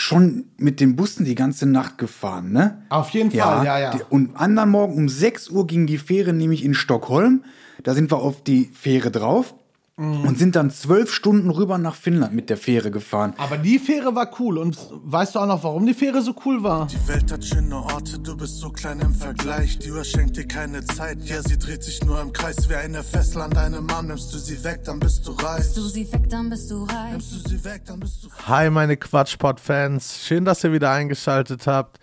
schon mit den Bussen die ganze Nacht gefahren, ne? Auf jeden Fall, ja, ja. Die- Und anderen Morgen um 6 Uhr ging die Fähre nämlich in Stockholm. Da sind wir auf die Fähre drauf Mhm. und sind dann zwölf Stunden rüber nach Finnland mit der Fähre gefahren. Aber die Fähre war cool. Und weißt du auch noch, warum die Fähre so cool war? Die Welt hat schöne Orte, du bist so klein im Vergleich. Die Uhr schenkt dir keine Zeit, ja, sie dreht sich nur im Kreis. Wie eine Fessel an deinem Arm, nimmst du sie weg, dann bist du reich. Du sie weg, dann bist du reich. Nimmst du sie weg, dann bist du Hi, meine Quatschpot-Fans. Schön, dass ihr wieder eingeschaltet habt.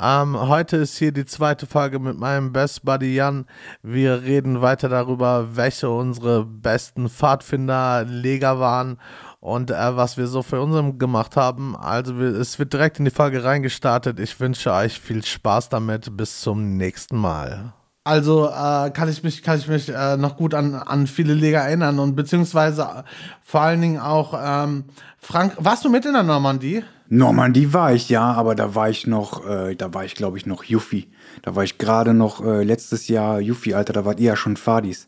Ähm, heute ist hier die zweite Folge mit meinem Best Buddy Jan. Wir reden weiter darüber, welche unsere besten Pfadfinder-Leger waren und äh, was wir so für unseren gemacht haben. Also, wir, es wird direkt in die Folge reingestartet. Ich wünsche euch viel Spaß damit. Bis zum nächsten Mal. Also äh, kann ich mich, kann ich mich äh, noch gut an, an viele Leger erinnern und beziehungsweise äh, vor allen Dingen auch ähm, Frank. Warst du mit in der Normandie? Normandie war ich ja, aber da war ich noch, äh, da war ich glaube ich noch Yuffie. Da war ich gerade noch äh, letztes Jahr Yuffie, Alter, da wart ihr ja schon Fadis.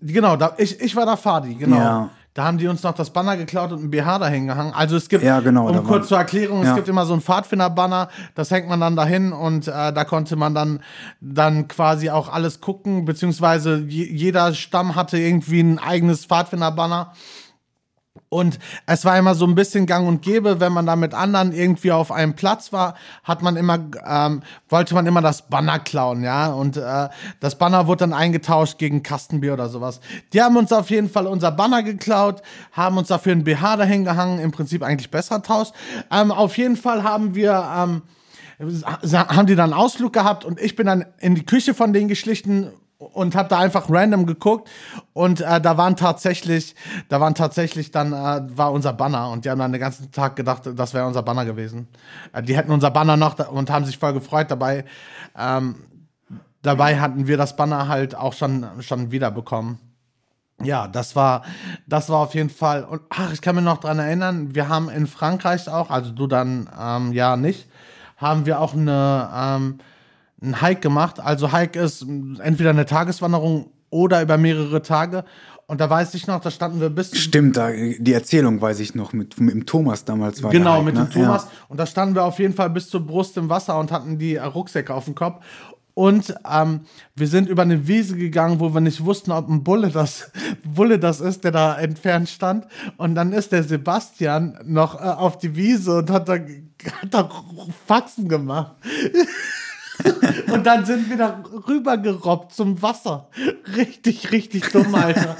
Genau, da, ich, ich war da Fadi, genau. Ja. Da haben die uns noch das Banner geklaut und ein BH dahin gehangen. Also es gibt, Ja, genau, da um kurz zur Erklärung, es Ja. gibt immer so ein Pfadfinder-Banner, das hängt man dann dahin und äh, da konnte man dann, dann quasi auch alles gucken, beziehungsweise je, jeder Stamm hatte irgendwie ein eigenes Pfadfinder-Banner. Und es war immer so ein bisschen gang und gäbe, wenn man da mit anderen irgendwie auf einem Platz war, hat man immer, ähm, wollte man immer das Banner klauen, ja. Und äh, das Banner wurde dann eingetauscht gegen Kastenbier oder sowas. Die haben uns auf jeden Fall unser Banner geklaut, haben uns dafür ein BH dahin gehangen, im Prinzip eigentlich besser Tausch. Ähm, auf jeden Fall haben wir, ähm, haben die dann einen Ausflug gehabt und ich bin dann in die Küche von denen geschlichen und habe da einfach random geguckt und äh, da waren tatsächlich, da waren tatsächlich dann äh, war unser Banner und die haben dann den ganzen Tag gedacht, das wäre unser Banner gewesen. Äh, die hätten unser Banner noch und haben sich voll gefreut dabei. Ähm, dabei hatten wir das Banner halt auch schon schon wiederbekommen. Ja, das war, das war auf jeden Fall. Und ach, ich kann mich noch dran erinnern, wir haben in Frankreich auch, also du dann ähm, ja nicht, haben wir auch eine, ähm, einen Hike gemacht. Also Hike ist entweder eine Tageswanderung oder über mehrere Tage. Und da weiß ich noch, da standen wir bis Stimmt, da, die Erzählung weiß ich noch, mit, mit dem Thomas damals war Genau, der mit halt, dem ne? Thomas. Ja. Und da standen wir auf jeden Fall bis zur Brust im Wasser und hatten die Rucksäcke auf dem Kopf. Und ähm, wir sind über eine Wiese gegangen, wo wir nicht wussten, ob ein Bulle das, Bulle das ist, der da entfernt stand. Und dann ist der Sebastian noch äh, auf die Wiese und hat da, hat da Faxen gemacht. und dann sind wir da rübergerobbt zum Wasser. Richtig, richtig dumm, Alter.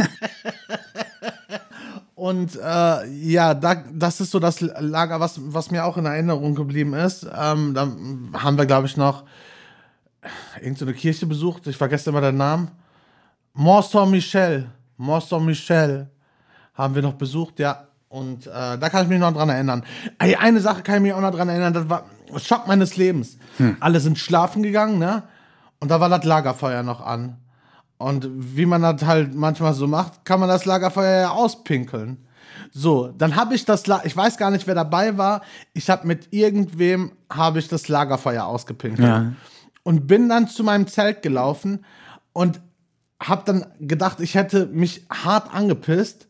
Und äh, ja, da, das ist so das Lager, was, was mir auch in Erinnerung geblieben ist. Ähm, da haben wir, glaube ich, noch irgendeine Kirche besucht. Ich vergesse immer den Namen. Mont Saint-Michel. Mont Saint-Michel haben wir noch besucht, ja. Und äh, da kann ich mich noch dran erinnern. Eine Sache kann ich mich auch noch dran erinnern, das war Schock meines Lebens. Alle sind schlafen gegangen, ne? Und da war das Lagerfeuer noch an. Und wie man das halt manchmal so macht, kann man das Lagerfeuer ja auspinkeln. So, dann habe ich das, La ich weiß gar nicht, wer dabei war. Ich habe mit irgendwem habe ich das Lagerfeuer ausgepinkelt Ja. und bin dann zu meinem Zelt gelaufen und habe dann gedacht, ich hätte mich hart angepisst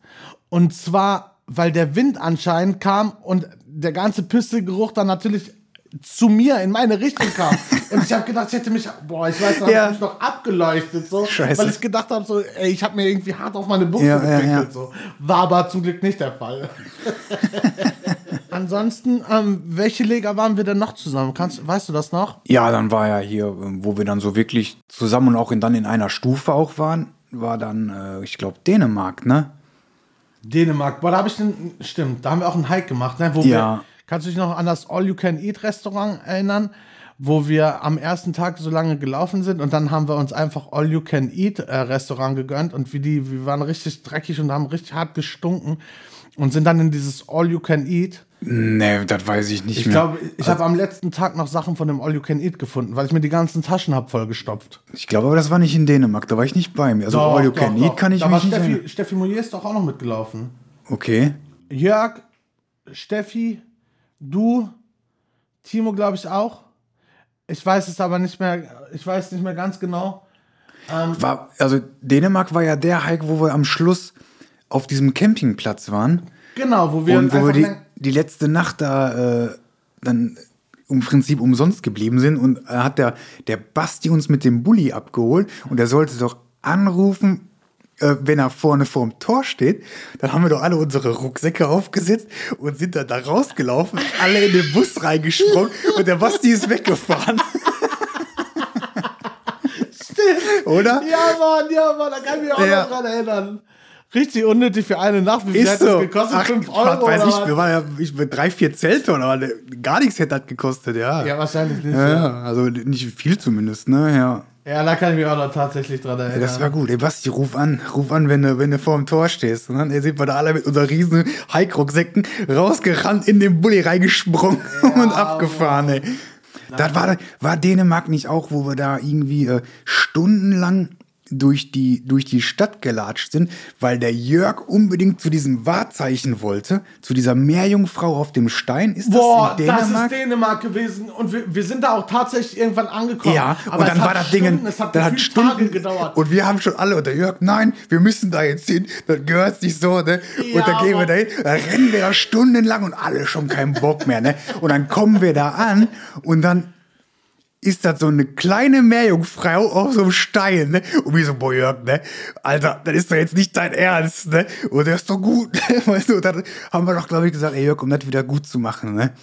und zwar, weil der Wind anscheinend kam und der ganze Pissegeruch dann natürlich zu mir in meine Richtung kam. Und ich habe gedacht, ich hätte mich, boah, ich weiß noch, Ja. mich noch abgeleuchtet, so, Scheiße. weil ich gedacht habe, so, ey, ich habe mir irgendwie hart auf meine Buchse Ja, ja, ja. so. War aber zum Glück nicht der Fall. Ansonsten, ähm, welche Leger waren wir denn noch zusammen? Kannst, weißt du das noch? Ja, dann war ja hier, wo wir dann so wirklich zusammen und auch in, dann in einer Stufe auch waren, war dann, äh, ich glaube, Dänemark, ne? Dänemark. Boah, da habe ich den, stimmt, da haben wir auch einen Hike gemacht, ne? Wo Ja. wir, kannst du dich noch an das All-You-Can-Eat-Restaurant erinnern? Wo wir am ersten Tag so lange gelaufen sind und dann haben wir uns einfach All-You-Can-Eat-Restaurant gegönnt und wie die, wir waren richtig dreckig und haben richtig hart gestunken und sind dann in dieses All-You-Can-Eat. Ne, das weiß ich nicht Ich mehr. glaube, ich habe am letzten Tag noch Sachen von dem All-You-Can-Eat gefunden, weil ich mir die ganzen Taschen hab vollgestopft. Ich glaube aber, das war nicht in Dänemark, da war ich nicht bei mir. Also All You Can doch, Eat doch. kann ich da mich war nicht Steffi. Steffi Moyer ist doch auch noch mitgelaufen. Okay. Jörg, Steffi, du, Timo, glaube ich auch. Ich weiß es aber nicht mehr, ich weiß nicht mehr ganz genau. War, also Dänemark war ja der Hike, wo wir am Schluss auf diesem Campingplatz waren. Genau, wo wir Und wo wir die- die letzte Nacht da äh, dann im Prinzip umsonst geblieben sind und hat der, der Basti uns mit dem Bulli abgeholt und er sollte doch anrufen, wenn er vorne vorm Tor steht, dann haben wir doch alle unsere Rucksäcke aufgesetzt und sind dann da rausgelaufen, alle in den Bus reingesprungen und der Basti ist weggefahren. Oder? Ja, Mann, ja, Mann, da kann ich mich auch Ja. noch dran erinnern. Richtig unnötig für eine Nacht. Wie viel Ist hat das so. gekostet? Ach, 5 was Euro weiß oder ich, was? wir waren ja ich, mit drei, vier Zelttonnen, aber ne, gar nichts hätte das gekostet, ja. Ja, wahrscheinlich nicht. Ja, ja, also nicht viel zumindest, ne? Ja. Ja, da kann ich mich auch noch tatsächlich dran erinnern. Ja, das war gut. Ey, Basti, ruf an. Ruf an, wenn du, wenn du vor dem Tor stehst. Und dann ey, sind wir da alle mit unseren riesen Hike-Rucksäcken rausgerannt, in den Bulli reingesprungen und abgefahren, ey. Das war, war Dänemark nicht auch, wo wir da irgendwie äh, stundenlang durch die, durch die Stadt gelatscht sind, weil der Jörg unbedingt zu diesem Wahrzeichen wollte, zu dieser Meerjungfrau auf dem Stein. Ist Boah, das in das Dänemark? ist Dänemark gewesen und wir, wir sind da auch tatsächlich irgendwann angekommen. Ja, aber und dann war das Ding, es hat hat Stunden Tage gedauert. Und wir haben schon alle, und der Jörg, nein, wir müssen da jetzt hin, das gehört sich so, ne? Ja, und dann gehen wir da hin, dann rennen wir da stundenlang und alle schon keinen Bock mehr, ne? Und dann kommen wir da an und dann ist das so eine kleine Meerjungfrau auf so einem Stein, ne? Und wir so, boah, Jörg, ne? Alter, das ist doch jetzt nicht dein Ernst, ne? Und der ist doch gut, ne? Weißt du, und dann haben wir doch, glaube ich, gesagt, ey Jörg, um das wieder gut zu machen, ne?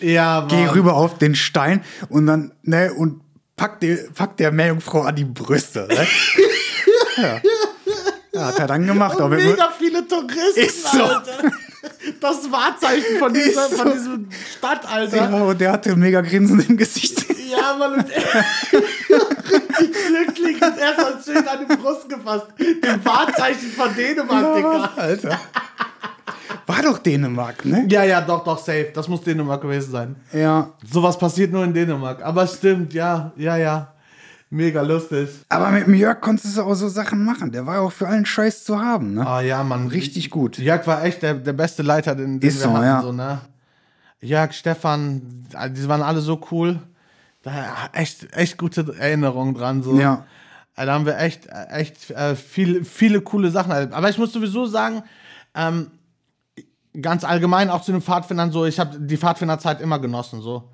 ja, Mann. Geh rüber auf den Stein und dann, ne, und pack, die, pack der Meerjungfrau an die Brüste, ne? ja. Ja. Hat er dann gemacht. aber Und mit- mega viele Touristen, Ist so. Alter. Das Wahrzeichen von dieser, Ist von so. diesem Stadt, Alter. ja, und der hatte mega Grinsen im Gesicht. Ja, Mann, und er richtig glücklich und er hat schön an die Brust gefasst. Dem Wahrzeichen von Dänemark, Digga. Alter. War doch Dänemark, ne? Ja, ja, doch, doch, safe. Das muss Dänemark gewesen sein. Ja. Sowas passiert nur in Dänemark. Aber es stimmt, ja, ja, ja. Mega lustig. Aber mit dem Jörg konntest du auch so Sachen machen. Der war ja auch für allen Scheiß zu haben, ne? Ah ja, Mann. Richtig gut. Jörg war echt der, der beste Leiter, den, den Ist wir so, hatten. ja. So, ne? Jörg, Stefan, die waren alle so cool. Da echt, echt gute Erinnerungen dran. So. Ja. Da haben wir echt, echt äh, viel, viele coole Sachen erlebt. Aber ich muss sowieso sagen, ähm, ganz allgemein auch zu den Pfadfindern so, ich habe die Pfadfinderzeit immer genossen. So.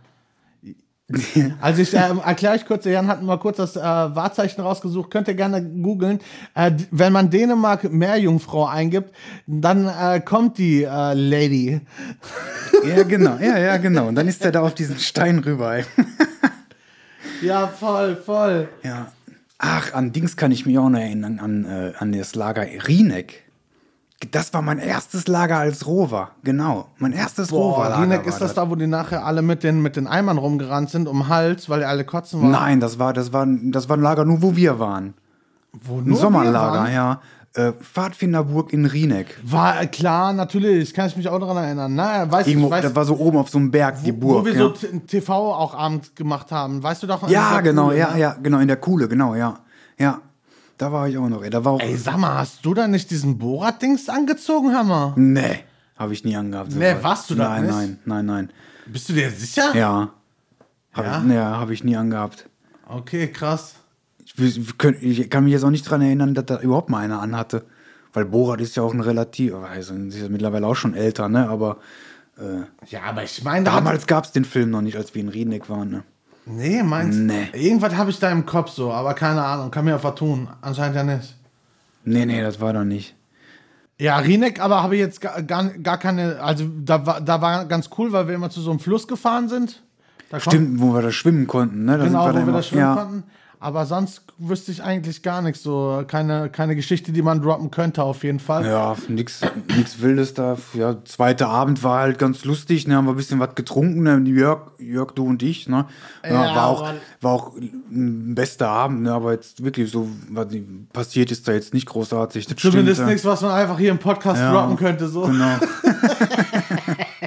Also ich ähm, erkläre euch kurz, der Jan hat mal kurz das äh, Wahrzeichen rausgesucht, könnt ihr gerne googeln. Äh, wenn man Dänemark Meerjungfrau eingibt, dann äh, kommt die äh, Lady. Ja, genau. Ja, ja, genau. Und dann ist er da auf diesen Stein rüber. Ey. Ja, voll, voll. Ja. Ach, an Dings kann ich mich auch noch erinnern, an, äh, an das Lager Rieneck. Das war mein erstes Lager als Rover. Genau. Mein erstes Boah, Roverlager. Rieneck war ist das da, wo die nachher alle mit den, mit den Eimern rumgerannt sind, um Hals, weil die alle kotzen waren. Nein, das war, das war, das war ein Lager nur, wo wir waren. wo Ein nur wir Sommerlager, ja. Äh, Pfadfinderburg in Rieneck. War äh, klar, natürlich, kann ich mich auch daran erinnern. Na, weißt du, Irgendwo, ich weiß, das war so oben auf so einem Berg, die wo, Burg. wo wir ja. so TV auch abends gemacht haben. Weißt du doch? ja, genau, Kuhle, ja, ne? ja, genau, in der Kuhle, genau, ja. Ja. Da war ich auch noch, ey. Da war auch. Ey, sag mal, hast du da nicht diesen Borat-Dings angezogen, Hammer? nee, habe ich nie angehabt. Nee, sowas. warst du da Nein, nicht? nein, nein, nein. Bist du dir sicher? Ja. Hab Ja? Ich, ja, habe ich nie angehabt. Okay, krass. Ich, ich kann mich jetzt auch nicht dran erinnern, dass da überhaupt mal einer anhatte. Weil Borat ist ja auch ein relativ, also ist ja mittlerweile auch schon älter, ne? Aber Ja, aber ich meine, damals gab es den Film noch nicht, als wir in Rieneck waren, ne? Nee, meinst Nee. Irgendwas habe ich da im Kopf so, aber keine Ahnung, kann mir ja vertun. Anscheinend ja nicht. Nee, nee, das war doch nicht. Ja, Rieneck, aber habe ich jetzt gar, gar, gar keine, also da war, da war ganz cool, weil wir immer zu so einem Fluss gefahren sind. Stimmt, wo wir da schwimmen konnten, ne? Da Genau, wo sind wir da schwimmen ja. konnten. Aber sonst wüsste ich eigentlich gar nichts. So keine, keine Geschichte, die man droppen könnte, auf jeden Fall. Ja, nix, nix Wildes da. Ja, zweiter Abend war halt ganz lustig, ne? Haben wir ein bisschen was getrunken, ne? Jörg, Jörg, du und ich, ne? Ja, Ja, war, auch, war auch ein bester Abend, ne? Aber jetzt wirklich so, was passiert ist da jetzt nicht großartig. Das Zumindest nichts, was man einfach hier im Podcast Ja, droppen könnte. So. Genau.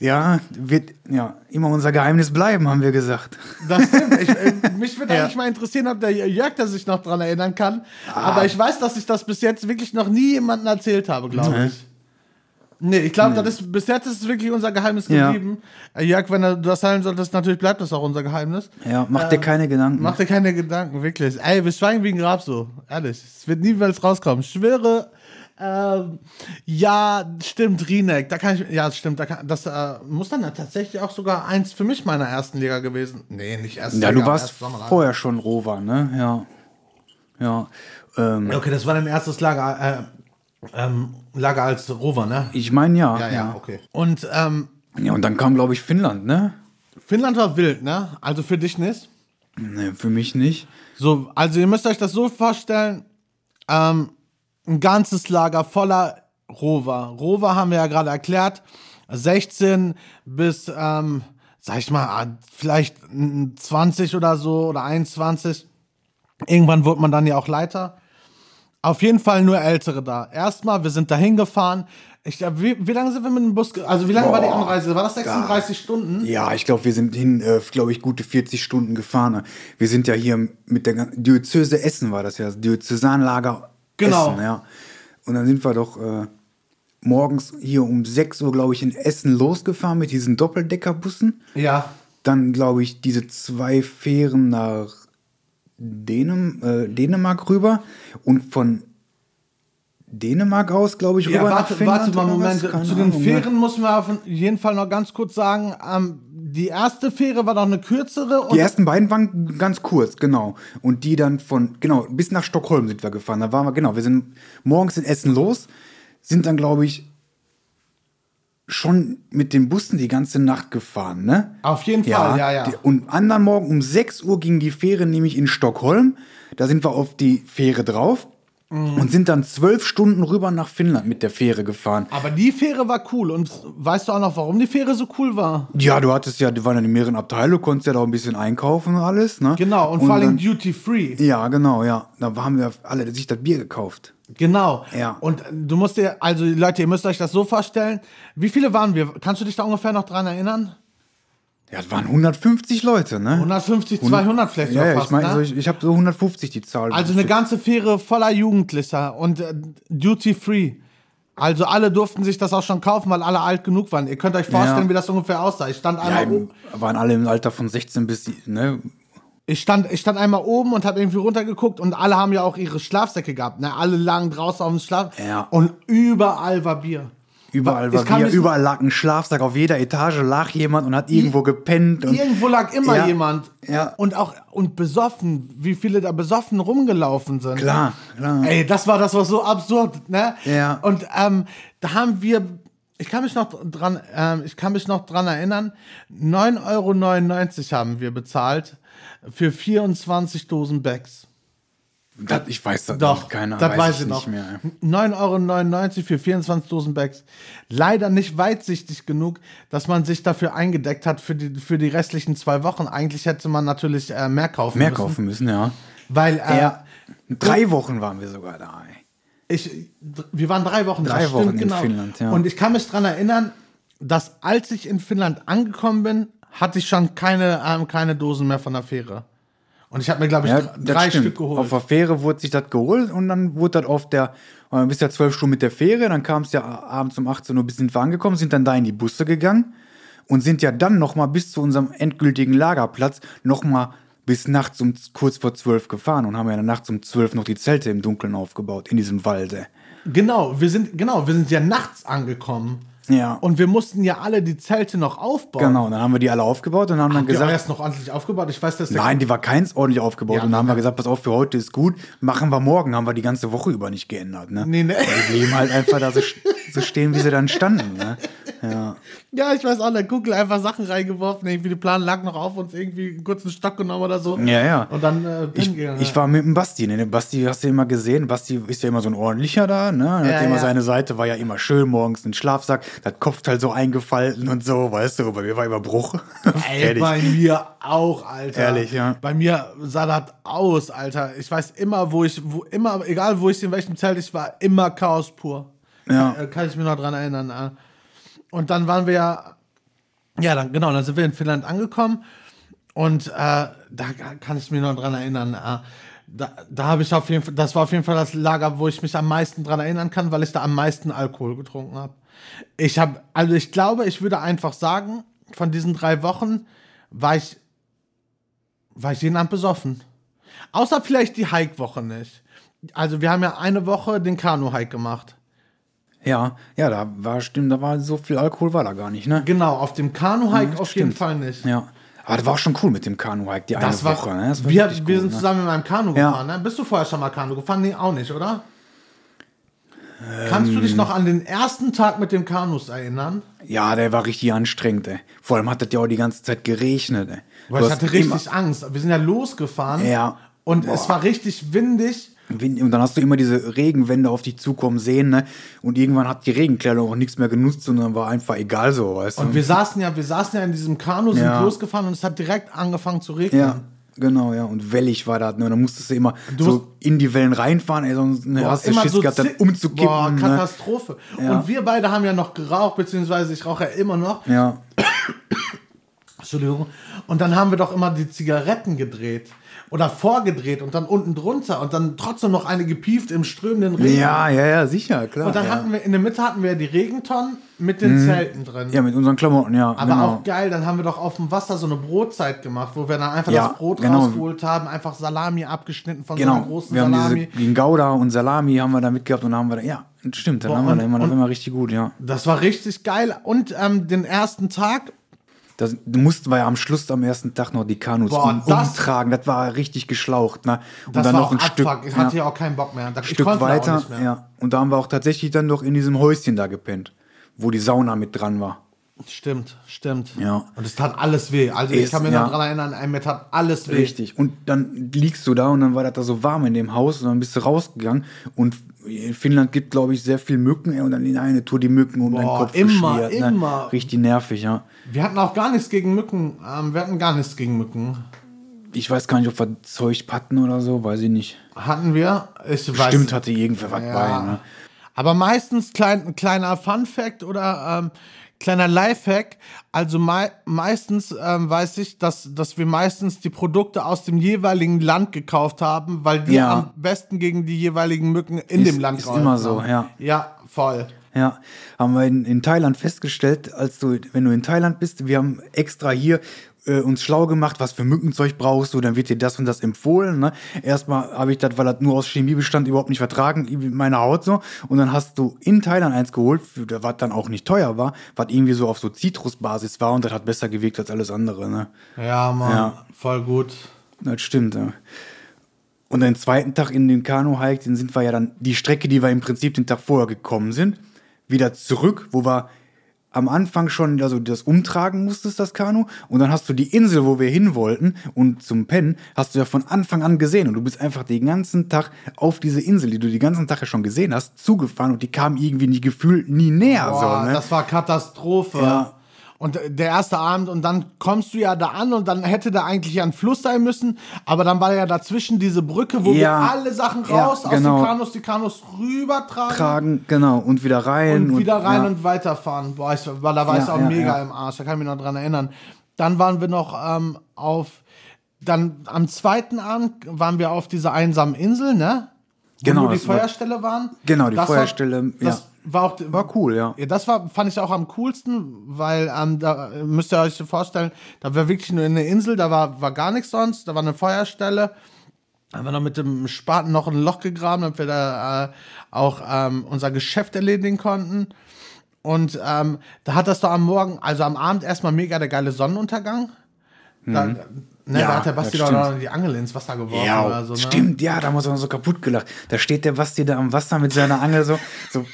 ja, wird ja immer unser Geheimnis bleiben, haben wir gesagt. Das stimmt. Ich, äh, mich würde Ja. eigentlich mal interessieren, ob der Jörg da sich noch dran erinnern kann. Aber ich weiß, dass ich das bis jetzt wirklich noch nie jemandem erzählt habe, glaube Nee. ich. Nee, ich glaube, das ist bis jetzt ist es wirklich unser Geheimnis Ja. geblieben. Äh, Jörg, wenn du das teilen solltest, natürlich bleibt das auch unser Geheimnis. Ja, mach dir keine Gedanken. Mach dir keine Gedanken, wirklich. Ey, wir schweigen wie ein Grab so. Ehrlich. Es wird niemals rauskommen. Ich schwöre, Ähm, ja, stimmt, Rieneck. Da kann ich, ja, stimmt. Da kann, das äh, muss dann ja tatsächlich auch sogar eins für mich meiner ersten Liga gewesen. Nee, nicht erste Ja, Liga. du warst vorher schon Rover, ne? Ja. Ja. Ähm, Okay, das war dein erstes Lager, äh, ähm, Lager als Rover, ne? ich meine ja. Ja, ja, okay. Und ähm, Ja, und dann kam, glaube ich, Finnland, ne? Finnland war wild, ne? Also für dich nicht. Ne, für mich nicht. So, also ihr müsst euch das so vorstellen, ähm, ein ganzes Lager voller Rover. Rover haben wir ja gerade erklärt, 16 bis, ähm, sag ich mal, ah, vielleicht mm, 20 oder so oder 21. Irgendwann wird man dann ja auch Leiter. Auf jeden Fall nur Ältere da. Erstmal, wir sind da hingefahren. Ich, äh, wie, wie lange sind wir mit dem Bus? Also wie lange war die Boah, Anreise? War das 36 Stunden? Ja, ich glaube, wir sind hin, äh, glaube ich, gute 40 Stunden gefahren. Wir sind ja hier mit der Diözese Essen war das ja, das Diözesanlager Genau. Essen, ja. Und dann sind wir doch äh, morgens hier um 6 Uhr, glaube ich, in Essen losgefahren mit diesen Doppeldeckerbussen. Ja. Dann, glaube ich, diese zwei Fähren nach Dänem, äh, Dänemark rüber und von Dänemark aus, glaube ich, rüber Ja, nach warte, Finnland. warte mal, Moment. Zu den Ahnung, ne? Fähren müssen wir auf jeden Fall noch ganz kurz sagen, ähm, die erste Fähre war doch eine kürzere Die ersten beiden waren ganz kurz, genau. Und die dann von, genau, bis nach Stockholm sind wir gefahren. Da waren wir, genau, wir sind morgens in Essen los, sind dann, glaube ich, schon mit den Bussen die ganze Nacht gefahren, ne? auf jeden Fall, ja, ja. Die, und anderen Morgen um 6 Uhr ging die Fähre nämlich in Stockholm. Da sind wir auf die Fähre drauf Mhm. und sind dann zwölf Stunden rüber nach Finnland mit der Fähre gefahren. Aber die Fähre war cool und weißt du auch noch, warum die Fähre so cool war? Ja, du hattest ja, die waren ja in mehreren Abteile, du konntest ja da auch ein bisschen einkaufen und alles, ne? Genau, und, vor allem Duty Free. Ja, genau, ja. Da haben wir alle sich das Bier gekauft. Genau. Ja. Und du musst dir, also Leute, ihr müsst euch das so vorstellen. Wie viele waren wir? Kannst du dich da ungefähr noch dran erinnern? Ja, das waren 150 Leute, ne? 150, 200 vielleicht Ja, ja, fast, ich meine, ne? so, ich, ich habe so 150 die Zahl. Also eine ganze Fähre voller Jugendlicher und äh, Duty Free. Also alle durften sich das auch schon kaufen, weil alle alt genug waren. Ihr könnt euch vorstellen, Ja. wie das ungefähr aussah. Ich stand ja, einmal, eben, oben, waren alle im Alter von 16 bis, ne? ich stand, ich stand einmal oben und habe irgendwie runtergeguckt und alle haben ja auch ihre Schlafsäcke gehabt. Ne? Alle lagen draußen auf dem Schlaf Ja. und überall war Bier. Überall war Bier, mich- überall lag ein Schlafsack, auf jeder Etage lag jemand und hat irgendwo gepennt. Und Irgendwo lag immer Ja. jemand. Ja. Und auch und besoffen, wie viele da besoffen rumgelaufen sind. Klar, klar. Ey, das war das war so absurd, ne? Ja. Und ähm, da haben wir, ich kann mich noch dran, ähm, ich kann mich noch dran erinnern, 9,99 Euro haben wir bezahlt für 24 Dosen Bags. Das, ich weiß das Doch, nicht, keine das weiß ich nicht noch. mehr. 9,99 Euro für 24 Dosen Bags. Leider nicht weitsichtig genug, dass man sich dafür eingedeckt hat für die, für die restlichen zwei Wochen. Eigentlich hätte man natürlich äh, mehr kaufen Mehr müssen. kaufen müssen, ja. Weil äh, ja. Drei Wochen waren wir sogar da. ey. ich, wir waren drei Wochen Drei da, Wochen stimmt, in genau. Finnland, ja. Und ich kann mich dran erinnern, dass als ich in Finnland angekommen bin, hatte ich schon keine, ähm, keine Dosen mehr von der Fähre. Und ich habe mir, glaube ich, Ja, drei. Stück geholt. Auf der Fähre wurde sich das geholt und dann wurde das auf der, äh, bist ja zwölf Stunden mit der Fähre, dann kam es ja abends um 18 Uhr, bis sind wir angekommen, sind dann da in die Busse gegangen und sind ja dann nochmal bis zu unserem endgültigen Lagerplatz nochmal bis nachts um kurz vor zwölf gefahren und haben ja dann nachts um zwölf noch die Zelte im Dunkeln aufgebaut, in diesem Walde. Genau, wir sind, genau, wir sind ja nachts angekommen. Ja. Und wir mussten ja alle die Zelte noch aufbauen. Genau, dann haben wir die alle aufgebaut und haben dann Habt ihr gesagt, erst noch ordentlich aufgebaut? Ich weiß, dass Nein, die war keins ordentlich aufgebaut. Ja, und dann haben wir gesagt, pass auf, für heute ist gut. Machen wir morgen. Haben wir die ganze Woche über nicht geändert. Ne? Nee, ne. Die blieben halt einfach da so, so stehen, wie sie dann standen. Ne? Ja. Ja, ich weiß auch, der Google einfach Sachen reingeworfen, irgendwie die Plan lag noch auf uns, irgendwie einen kurzen Stock genommen oder so. Ja, ja. Und dann äh, Ich, gegangen, ich war mit dem Basti. Ne? Basti hast du immer gesehen. Basti ist ja immer so ein ordentlicher da. Ne? Er Ja, hat immer ja. seine Seite, war ja immer schön morgens ein Schlafsack, das Kopfteil so eingefalten und so, weißt du. Bei mir war immer Bruch. Ey, bei mir auch, Alter. Ehrlich, ja. Bei mir sah das aus, Alter. Ich weiß immer, wo ich, wo immer, egal wo ich in welchem Zelt ich war, immer Chaos pur. Ja. Kann, kann ich mich noch dran erinnern. Und dann waren wir ja, ja, dann, genau, dann sind wir in Finnland angekommen und äh, da kann ich mich noch dran erinnern. Äh, da, da habe ich auf jeden Fall, das war auf jeden Fall das Lager, wo ich mich am meisten dran erinnern kann, weil ich da am meisten Alkohol getrunken habe. Ich habe, also ich glaube, ich würde einfach sagen, von diesen drei Wochen war ich, war ich jeden Abend besoffen. Außer vielleicht die Hike-Woche nicht. Also wir haben ja eine Woche den Kanu-Hike gemacht. Ja, ja, da war stimmt, da war so viel Alkohol war da gar nicht, ne? Genau, auf dem Kanu-Hike Ja, auf jeden stimmt. Fall nicht. Ja. Aber das war schon cool mit dem Kanu-Hike, die Das eine war, Woche, ne? Das war wir, wirklich wir cool, sind ne? zusammen mit meinem Kanu Ja. gefahren. Ne? Bist du vorher schon mal Kanu gefahren? Nee, auch nicht, oder? Kannst du Ähm. dich noch an den ersten Tag mit dem Kanus erinnern? Ja, der war richtig anstrengend, ey. Vor allem hat das ja auch die ganze Zeit geregnet, ey. Weil Du ich hatte richtig Angst. Wir sind ja losgefahren. Ja. Und Boah. es war richtig windig. Wind- Und dann hast du immer diese Regenwände auf dich zukommen sehen, ne? Und irgendwann hat die Regenkleidung auch nichts mehr genutzt, sondern war einfach egal so, weißt du? Und wir saßen ja, wir saßen ja in diesem Kanu, sind Ja. losgefahren und es hat direkt angefangen zu regnen. ja, genau, ja. Und wellig war das, ne? Und dann musstest du immer Du so in die Wellen reinfahren, ey, sonst ne, Boah, hast du Schiss gehabt, dann umzukippen. Boah, ne? Katastrophe. Ja. Und wir beide haben ja noch geraucht, beziehungsweise ich rauche ja immer noch. Ja, Entschuldigung. Und dann haben wir doch immer die Zigaretten gedreht. Oder vorgedreht und dann unten drunter und dann trotzdem noch eine gepieft im strömenden Regen. ja, ja, ja, sicher, klar. Und dann ja. hatten wir, in der Mitte hatten wir die Regentonnen mit den Zelten drin. ja, mit unseren Klamotten, ja. Aber genau. auch geil, dann haben wir doch auf dem Wasser so eine Brotzeit gemacht, wo wir dann einfach Ja, das Brot genau. rausgeholt haben, einfach Salami abgeschnitten von so einer Genau, großen wir haben Salami. diese, den Gouda und Salami haben wir da mitgehabt und dann haben wir da, ja, stimmt, dann Boah, haben wir da immer, war immer richtig gut, ja. Das war richtig geil. Und ähm, den ersten Tag, Das, du mussten wir ja am Schluss am ersten Tag noch die Kanus Boah, um, das- umtragen, das war richtig geschlaucht, ne? Und das dann war noch ein Stück, Abfuck. Ich hatte ja, auch keinen Bock mehr. Da, Stück weiter, ja. Und da haben wir auch tatsächlich dann noch in diesem Häuschen da gepennt, wo die Sauna mit dran war. Stimmt, stimmt. Ja. Und es tat alles weh. Also ich kann mich ja. noch daran erinnern, mir tat alles weh. Richtig. Und dann liegst du da und dann war das da so warm in dem Haus und dann bist du rausgegangen und in Finnland gibt, glaube ich, sehr viel Mücken ey, und dann in eine Tour die Mücken um deinen Boah, Kopf immer, geschmiert, immer. Ne? Richtig nervig, ja. Wir hatten auch gar nichts gegen Mücken. Ähm, wir hatten gar nichts gegen Mücken. Ich weiß gar nicht, ob wir Zeug hatten oder so, weiß ich nicht. Hatten wir? Ich weiß. Stimmt, hatte irgendwer was Ja. bei, ne? Aber meistens klein, kleiner Fun Fact oder ähm, kleiner Lifehack. Also mei meistens ähm, weiß ich, dass, dass wir meistens die Produkte aus dem jeweiligen Land gekauft haben, weil die Ja. am besten gegen die jeweiligen Mücken in Ist- dem Land ist immer so, ja. Ja, voll. Ja, haben wir in, in Thailand festgestellt, als du, wenn du in Thailand bist, wir haben extra hier äh, uns schlau gemacht, was für Mückenzeug brauchst du, dann wird dir das und das empfohlen. Ne? Erstmal habe ich das, weil das nur aus Chemie bestand, überhaupt nicht vertragen, meine Haut so. Und dann hast du in Thailand eins geholt, was dann auch nicht teuer war, was irgendwie so auf so Zitrusbasis war und das hat besser gewirkt als alles andere. Ne? Ja, Mann, Ja. voll gut. Das stimmt, ja. Und den zweiten Tag in dem Kanu-Hike, den sind wir ja dann die Strecke, die wir im Prinzip den Tag vorher gekommen sind, wieder zurück, wo wir am Anfang schon also das umtragen musstest, das Kanu. Und dann hast du die Insel, wo wir hin wollten und zum Pennen, hast du ja von Anfang an gesehen. Und du bist einfach den ganzen Tag auf diese Insel, die du den ganzen Tag ja schon gesehen hast, zugefahren und die kam irgendwie nie gefühlt nie näher. Boah, so, ne? das war Katastrophe. Ja. Und äh, der erste Abend und dann kommst du ja da an und dann hätte da eigentlich ein Fluss sein müssen, aber dann war ja dazwischen diese Brücke, wo Ja. wir alle Sachen Ja, raus aus genau. den Kanus, die Kanus rübertragen Tragen, genau, und wieder rein. und wieder rein ja. und weiterfahren. Boah, ich, war, da war Ja, ich auch ja, mega ja. im Arsch, da kann ich mich noch dran erinnern. Dann waren wir noch ähm, auf, dann am zweiten Abend waren wir auf dieser einsamen Insel, ne? Wo Genau, nur die das war- Feuerstelle waren. Genau, die Das Feuerstelle, War, das ja. War auch War cool, ja. ja, das war, fand ich auch am coolsten, weil ähm, da müsst ihr euch vorstellen, da war wirklich nur eine Insel, da war, war gar nichts sonst, da war eine Feuerstelle. Da haben wir noch mit dem Spaten noch ein Loch gegraben, damit wir da äh, auch ähm, unser Geschäft erledigen konnten. Und ähm, da hat das doch am Morgen, also am Abend erstmal mega der geile Sonnenuntergang. Da, ne, Ja, da hat der Basti doch noch die Angel ins Wasser geworfen Ja, oder so. Ne? stimmt, ja, da haben wir uns auch so kaputt gelacht. Da steht der Basti da am Wasser mit seiner Angel so, so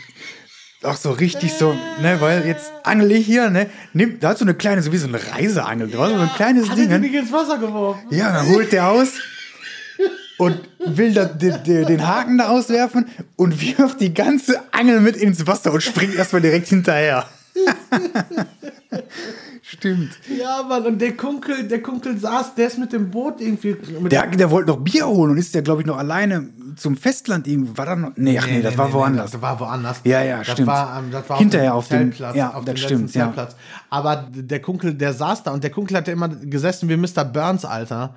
auch so richtig so, ne, weil jetzt angel ich hier, ne, nimmt, da hat so eine kleine, so wie so eine Reiseangel draus, so ein kleines Hat Ding. ne? nicht ins Wasser geworfen? Ja, dann holt der aus und will da, den, den den Haken da auswerfen und wirft die ganze Angel mit ins Wasser und springt erstmal direkt hinterher. Stimmt. Ja, Mann, und der Kunkel, der Kunkel saß, der ist mit dem Boot irgendwie. Der, der wollte noch Bier holen und ist ja, glaube ich, noch alleine zum Festland irgendwie. War da noch? Nee, ach nee, das war woanders. das war woanders. Ja, ja, das stimmt. War, ähm, das war Hinterher auf dem Zeltplatz. ja, auf das dem stimmt, letzten ja. Zeltplatz. Aber der Kunkel, der saß da und der Kunkel hat ja immer gesessen wie Mr. Burns, Alter.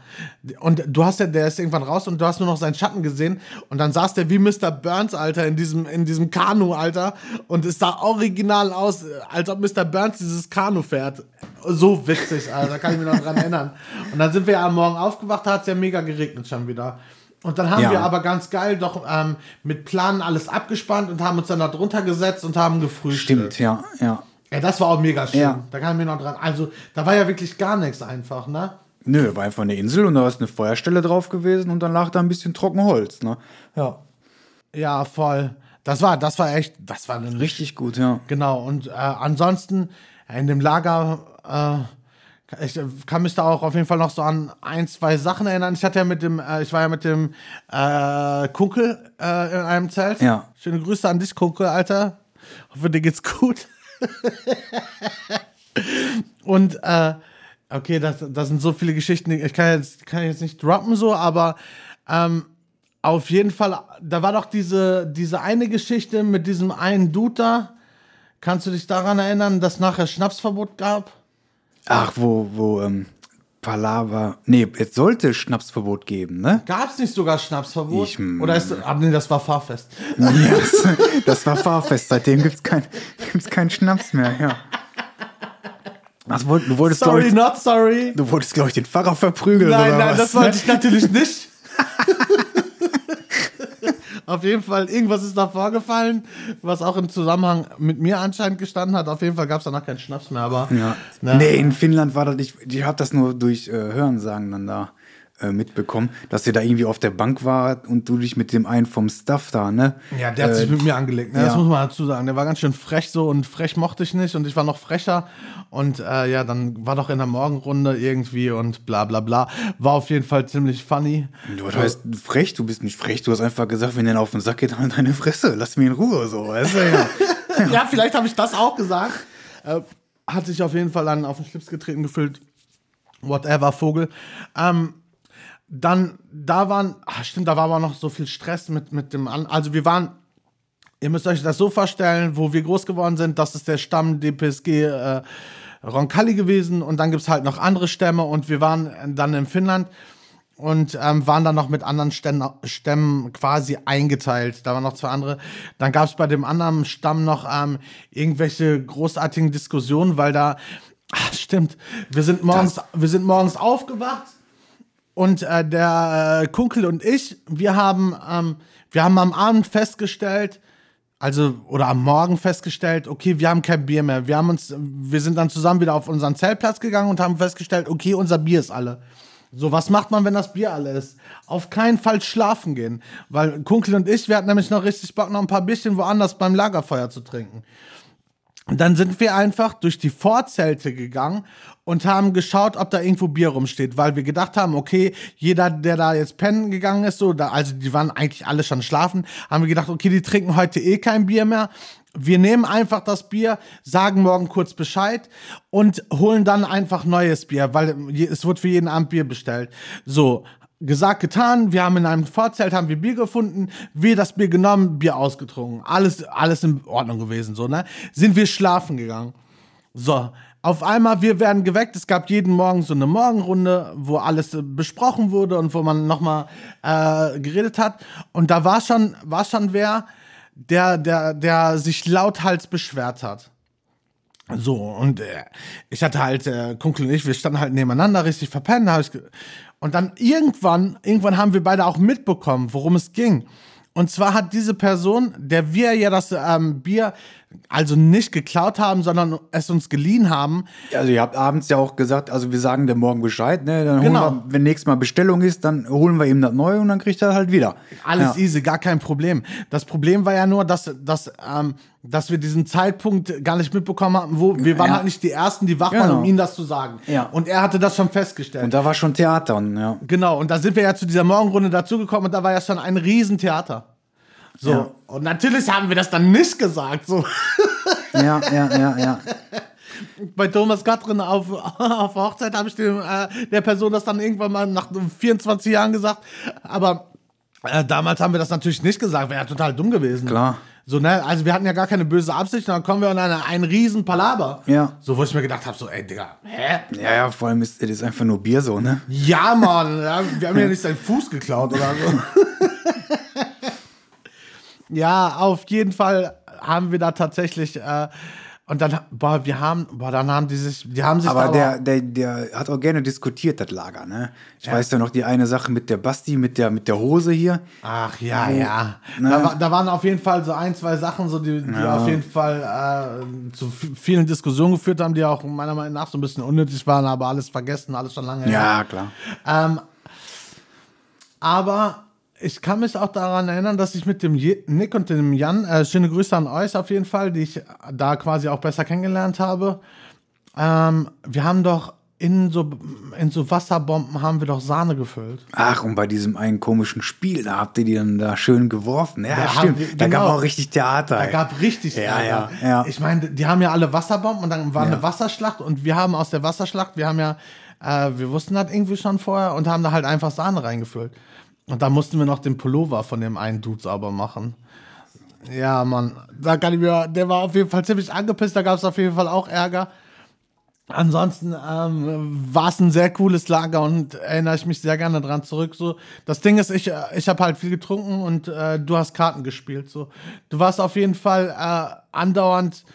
Und du hast ja, der ist irgendwann raus und du hast nur noch seinen Schatten gesehen und dann saß der wie Mr. Burns, Alter, in diesem, in diesem Kanu, Alter. Und es sah original aus, als ob Mr. Burns dieses Kanu fährt. So witzig, Alter, da kann ich mich noch dran erinnern. Und dann sind wir ja am Morgen aufgewacht, da hat es ja mega geregnet schon wieder. Und dann haben Ja. wir aber ganz geil doch ähm, mit Planen alles abgespannt und haben uns dann da drunter gesetzt und haben gefrühstückt. Stimmt, ja, ja. Ja, das war auch mega schön. Ja. Da kann ich mir noch dran. Also, da war ja wirklich gar nichts einfach, ne? Nö, war einfach eine Insel und da ist eine Feuerstelle drauf gewesen und dann lag da ein bisschen Trockenholz, ne? Ja. Ja, voll. Das war, das war echt, das war Richtig gut, ja. Genau, und äh, ansonsten in dem Lager, äh, ich kann mich da auch auf jeden Fall noch so an ein, zwei Sachen erinnern. Ich hatte ja mit dem, äh, ich war ja mit dem äh, Kunkel äh, in einem Zelt. Ja. Schöne Grüße an dich, Kunkel, Alter. Hoffe, dir geht's gut. und äh, okay, das, das sind so viele Geschichten, ich kann jetzt, kann jetzt nicht droppen so, aber ähm, auf jeden Fall, da war doch diese, diese eine Geschichte mit diesem einen Dude da. Kannst du dich daran erinnern, dass nachher Schnapsverbot gab? Ach, wo, wo, ähm, Palaver. Nee, jetzt sollte Schnapsverbot geben, ne? Gab es nicht sogar Schnapsverbot? Ich. Oder ist ah, nee, das war Fahrfest. Yes. Das war Fahrfest, seitdem gibt's kein, gibt's keinen Schnaps mehr, ja. Was du wolltest, Sorry, ich, not sorry. du wolltest, glaube ich, den Pfarrer verprügeln Nein, nein, was? das ne? wollte ich natürlich nicht. Auf jeden Fall, irgendwas ist da vorgefallen, was auch im Zusammenhang mit mir anscheinend gestanden hat. Auf jeden Fall gab es danach keinen Schnaps mehr, aber. Ja. Na, Nee, in Finnland war das nicht. Ich habe das nur durch äh, Hörensagen dann da äh, mitbekommen, dass ihr da irgendwie auf der Bank war und du dich mit dem einen vom Staff da, ne? Ja, der hat sich mit mir angelegt, ne? das ja. muss man dazu sagen. Der war ganz schön frech so und frech mochte ich nicht und ich war noch frecher. Und äh, ja, dann war doch in der Morgenrunde irgendwie und bla bla bla. War auf jeden Fall ziemlich funny. Du das heißt frech, du bist nicht frech, du hast einfach gesagt, wenn der auf den Sack geht, dann deine Fresse, lass mich in Ruhe, so, weißt du, ja. ja, vielleicht habe ich das auch gesagt. Äh, hat sich auf jeden Fall dann auf den Schlips getreten gefühlt. Whatever, Vogel. Ähm, dann, da waren, ach stimmt, da war aber noch so viel Stress mit, mit dem, An also wir waren, ihr müsst euch das so vorstellen, wo wir groß geworden sind, das ist der Stamm DPSG äh, Roncalli gewesen und dann gibt's halt noch andere Stämme und wir waren dann in Finnland und ähm, waren dann noch mit anderen Stämmen, Stämmen quasi eingeteilt. Da waren noch zwei andere. Dann gab es bei dem anderen Stamm noch ähm, irgendwelche großartigen Diskussionen, weil da, ach, stimmt, wir sind morgens, wir sind morgens aufgewacht und äh, der äh, Kunkel und ich, wir haben, ähm, wir haben am Abend festgestellt, also oder am Morgen festgestellt, okay, wir haben kein Bier mehr. Wir haben uns, wir sind dann zusammen wieder auf unseren Zeltplatz gegangen und haben festgestellt, okay, unser Bier ist alle. So, was macht man, wenn das Bier alle ist? Auf keinen Fall schlafen gehen. Weil Kunkel und ich, wir hatten nämlich noch richtig Bock, noch ein paar Bierchen woanders beim Lagerfeuer zu trinken. Und dann sind wir einfach durch die Vorzelte gegangen und haben geschaut, ob da irgendwo Bier rumsteht, weil wir gedacht haben, okay, jeder, der da jetzt pennen gegangen ist, so, da, also die waren eigentlich alle schon schlafen, haben wir gedacht, okay, die trinken heute eh kein Bier mehr. Wir nehmen einfach das Bier, sagen morgen kurz Bescheid und holen dann einfach neues Bier, weil es wird für jeden Abend Bier bestellt. So, gesagt, getan. Wir haben in einem Vorzelt haben wir Bier gefunden, wir das Bier genommen, Bier ausgetrunken. Alles, alles in Ordnung gewesen, so, ne? Sind wir schlafen gegangen. So, auf einmal, wir werden geweckt. Es gab jeden Morgen so eine Morgenrunde, wo alles äh, besprochen wurde und wo man nochmal äh, geredet hat. Und da war schon, war schon wer, der, der, der sich lauthals beschwert hat. So, und äh, ich hatte halt, äh, Kunkel und ich, wir standen halt nebeneinander, richtig verpennt. Hab ich und dann irgendwann, irgendwann haben wir beide auch mitbekommen, worum es ging. Und zwar hat diese Person, der wir ja das ähm, Bier also nicht geklaut haben, sondern es uns geliehen haben, Also ihr habt abends ja auch gesagt, also wir sagen dem morgen Bescheid, ne? Dann Genau. holen wir, wenn nächstes Mal Bestellung ist, dann holen wir ihm das neu und dann kriegt er halt wieder. Alles ja. easy, gar kein Problem. Das Problem war ja nur, dass, dass, ähm, dass wir diesen Zeitpunkt gar nicht mitbekommen haben, wo wir waren Ja. halt nicht die Ersten, die wach waren, Genau. um ihm das zu sagen. Ja. Und er hatte das schon festgestellt. Und da war schon Theater, und, ja. Genau, und da sind wir ja zu dieser Morgenrunde dazugekommen und da war ja schon ein Riesentheater. So, Ja. und natürlich haben wir das dann nicht gesagt. So. Ja, ja, ja, ja. Bei Thomas Gattrin auf, auf Hochzeit habe ich dem, äh, der Person das dann irgendwann mal nach 24 Jahren gesagt. Aber äh, damals haben wir das natürlich nicht gesagt. Wäre ja total dumm gewesen. Klar. So, ne? Also wir hatten ja gar keine böse Absicht und dann kommen wir in eine, einen riesen Palaber. Ja. So, wo ich mir gedacht habe, so, ey, Digga, hä? Ja, ja, vor allem ist es ist einfach nur Bier so, ne? Ja, Mann, ja, wir haben ja nicht seinen Fuß geklaut oder so. ja, auf jeden Fall haben wir da tatsächlich äh, Und dann, boah, wir haben, boah, dann haben die sich, die haben sich da Aber der, der, der hat auch gerne diskutiert, das Lager, ne? Ich weiß ja noch die eine Sache mit der Basti, mit der, mit der Hose hier. Ach ja, Oh, ja. ne? Da, da waren auf jeden Fall so ein, zwei Sachen, so die, die auf jeden Fall äh, zu vi- vielen Diskussionen geführt haben, die auch meiner Meinung nach so ein bisschen unnötig waren, aber alles vergessen, alles schon lange her. Ja, klar. Ähm, aber ich kann mich auch daran erinnern, dass ich mit dem Nick und dem Jan, äh, schöne Grüße an euch auf jeden Fall, die ich da quasi auch besser kennengelernt habe. Ähm, wir haben doch in so, in so Wasserbomben haben wir doch Sahne gefüllt. Ach, und bei diesem einen komischen Spiel, da habt ihr die dann da schön geworfen. Ja, Da stimmt. wir- da gab genau. auch richtig Theater. Da ey. gab richtig Ja, Ärger. ja, ja. Ich meine, die haben ja alle Wasserbomben und dann war Ja. eine Wasserschlacht und wir haben aus der Wasserschlacht, wir haben ja, äh, wir wussten das irgendwie schon vorher und haben da halt einfach Sahne reingefüllt. Und da mussten wir noch den Pullover von dem einen Dude sauber machen. Ja, Mann, da kann ich mir, der war auf jeden Fall ziemlich angepisst, da gab es auf jeden Fall auch Ärger. Ansonsten ähm, war es ein sehr cooles Lager und erinnere ich mich sehr gerne dran zurück. So, das Ding ist, ich, äh, ich habe halt viel getrunken und äh, du hast Karten gespielt. So, du warst auf jeden Fall äh, andauernd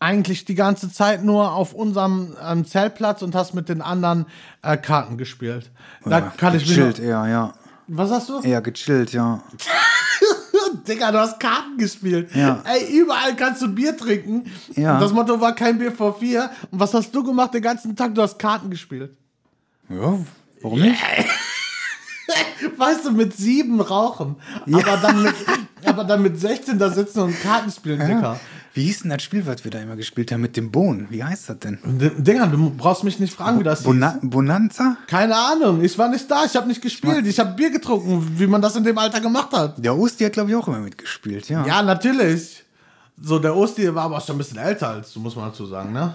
eigentlich die ganze Zeit nur auf unserem ähm, Zeltplatz und hast mit den anderen äh, Karten gespielt. Da ja, kann ich mich noch, eher, ja. Was hast du? Eher gechillt, ja. Digga, du hast Karten gespielt. Ja. Ey, überall kannst du Bier trinken. Ja. Das Motto war kein Bier vor vier. Und was hast du gemacht den ganzen Tag? Du hast Karten gespielt. Ja, warum nicht? Weißt du, mit sieben rauchen. Aber, dann mit, aber dann mit 16 da sitzen und Karten spielen. Ja. Wie hieß denn das Spiel, was wir da immer gespielt haben mit dem Bohnen? Wie heißt das denn? D- Digga, du brauchst mich nicht fragen, wie das hieß. Bona Bonanza? Keine Ahnung, ich war nicht da, ich habe nicht gespielt, ich habe Bier getrunken, wie man das in dem Alter gemacht hat. Der Osti hat, glaube ich, auch immer mitgespielt, ja. Ja, natürlich. So, der Osti war aber schon ein bisschen älter als du, muss man dazu sagen, ne?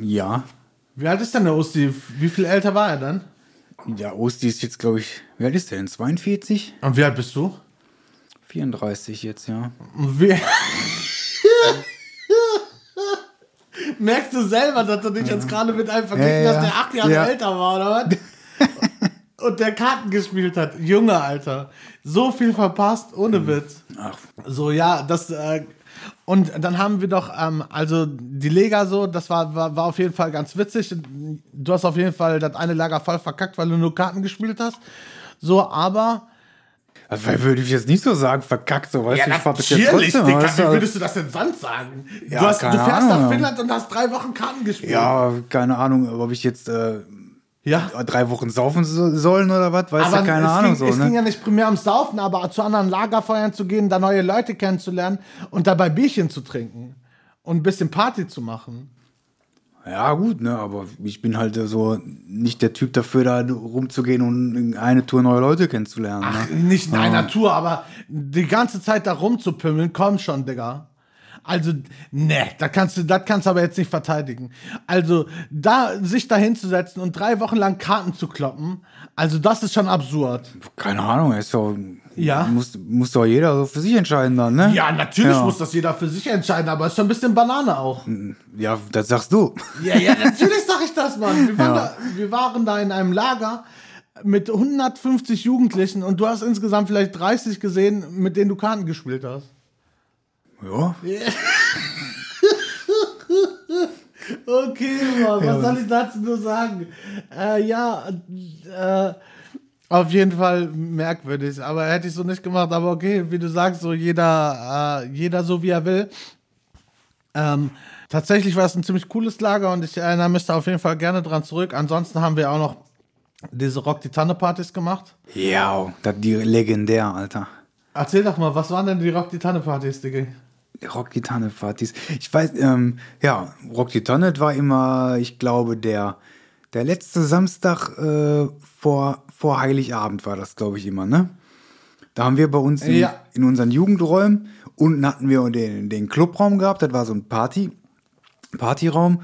Ja. Wie alt ist denn der Osti? Wie viel älter war er dann? Der Osti ist jetzt, glaube ich, wie alt ist der denn? 42? Und wie alt bist du? 34 jetzt, ja. Wie Merkst du selber, dass du dich jetzt gerade mit einem verglichen Ja, ja, hast, ja. der acht Jahre Ja. älter war, oder was? Und der Karten gespielt hat. Junge, Alter. So viel verpasst, ohne Witz. Ach, So, ja, das. Äh, und dann haben wir doch, ähm, also die Lega so, das war, war, war auf jeden Fall ganz witzig. Du hast auf jeden Fall das eine Lager voll verkackt, weil du nur Karten gespielt hast. So, aber. also, weil würde ich jetzt nicht so sagen, verkackt, so, weißt du, ich fand das ja trotzdem. Digga, weißt wie du, würdest du das denn sonst sagen? Ja, du, hast, du fährst Ahnung. nach Finnland und hast drei Wochen Karten gespielt. ja, keine Ahnung, ob ich jetzt äh, ja. drei Wochen saufen so, sollen oder was, weißt Aber du, keine es, Ahnung ging, so, es ging ne? ja nicht primär ums Saufen, aber zu anderen Lagerfeuern zu gehen, da neue Leute kennenzulernen und dabei Bierchen zu trinken und ein bisschen Party zu machen. Ja, gut, ne, aber ich bin halt so nicht der Typ dafür, da rumzugehen und in eine Tour neue Leute kennenzulernen. Ach, ne? nicht in einer Tour, aber die ganze Zeit da rumzupimmeln, komm schon, Digga. Also, ne, das kannst du, das kannst du aber jetzt nicht verteidigen. Also, da, sich da hinzusetzen und drei Wochen lang Karten zu kloppen, also das ist schon absurd. Keine Ahnung, ist doch, Ja. muss, muss doch jeder so für sich entscheiden dann, ne? Ja, natürlich Ja. muss das jeder für sich entscheiden, aber ist schon ein bisschen Banane auch. Ja, das sagst du. Ja, ja, natürlich sag ich das, Mann. Wir waren, Ja. da, wir waren da in einem Lager mit 150 Jugendlichen und du hast insgesamt vielleicht 30 gesehen, mit denen du Karten gespielt hast. Ja, Okay, Mann, was soll ich dazu nur sagen? Äh, ja, äh, auf jeden Fall merkwürdig, aber hätte ich so nicht gemacht. Aber okay, wie du sagst, so jeder, äh, jeder so wie er will. Ähm, tatsächlich war es ein ziemlich cooles Lager und ich erinnere mich da auf jeden Fall gerne dran zurück. Ansonsten haben wir auch noch diese Rock die Tanne Partys gemacht. ja, das die legendär, Alter. Erzähl doch mal, was waren denn die Rock die Tanne Partys, Digga? Rock die Tanne Partys. Ich weiß, ähm, ja, Rock die Tonne war immer, ich glaube, der, der letzte Samstag äh, vor, vor Heiligabend war das, glaube ich, immer, ne? Da haben wir bei uns in, Ja. in unseren Jugendräumen unten hatten wir den, den Clubraum gehabt, das war so ein Party, Partyraum.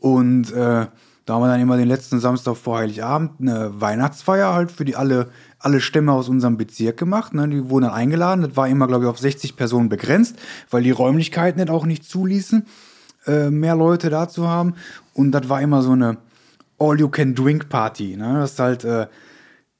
Und äh, da haben wir dann immer den letzten Samstag vor Heiligabend eine Weihnachtsfeier halt für die alle, alle Stämme aus unserem Bezirk gemacht. Ne? Die wurden dann eingeladen. Das war immer, glaube ich, auf 60 Personen begrenzt, weil die Räumlichkeiten nicht auch nicht zuließen, äh, mehr Leute da zu haben. Und das war immer so eine All-You-Can-Drink-Party. Ne? Das ist halt, äh,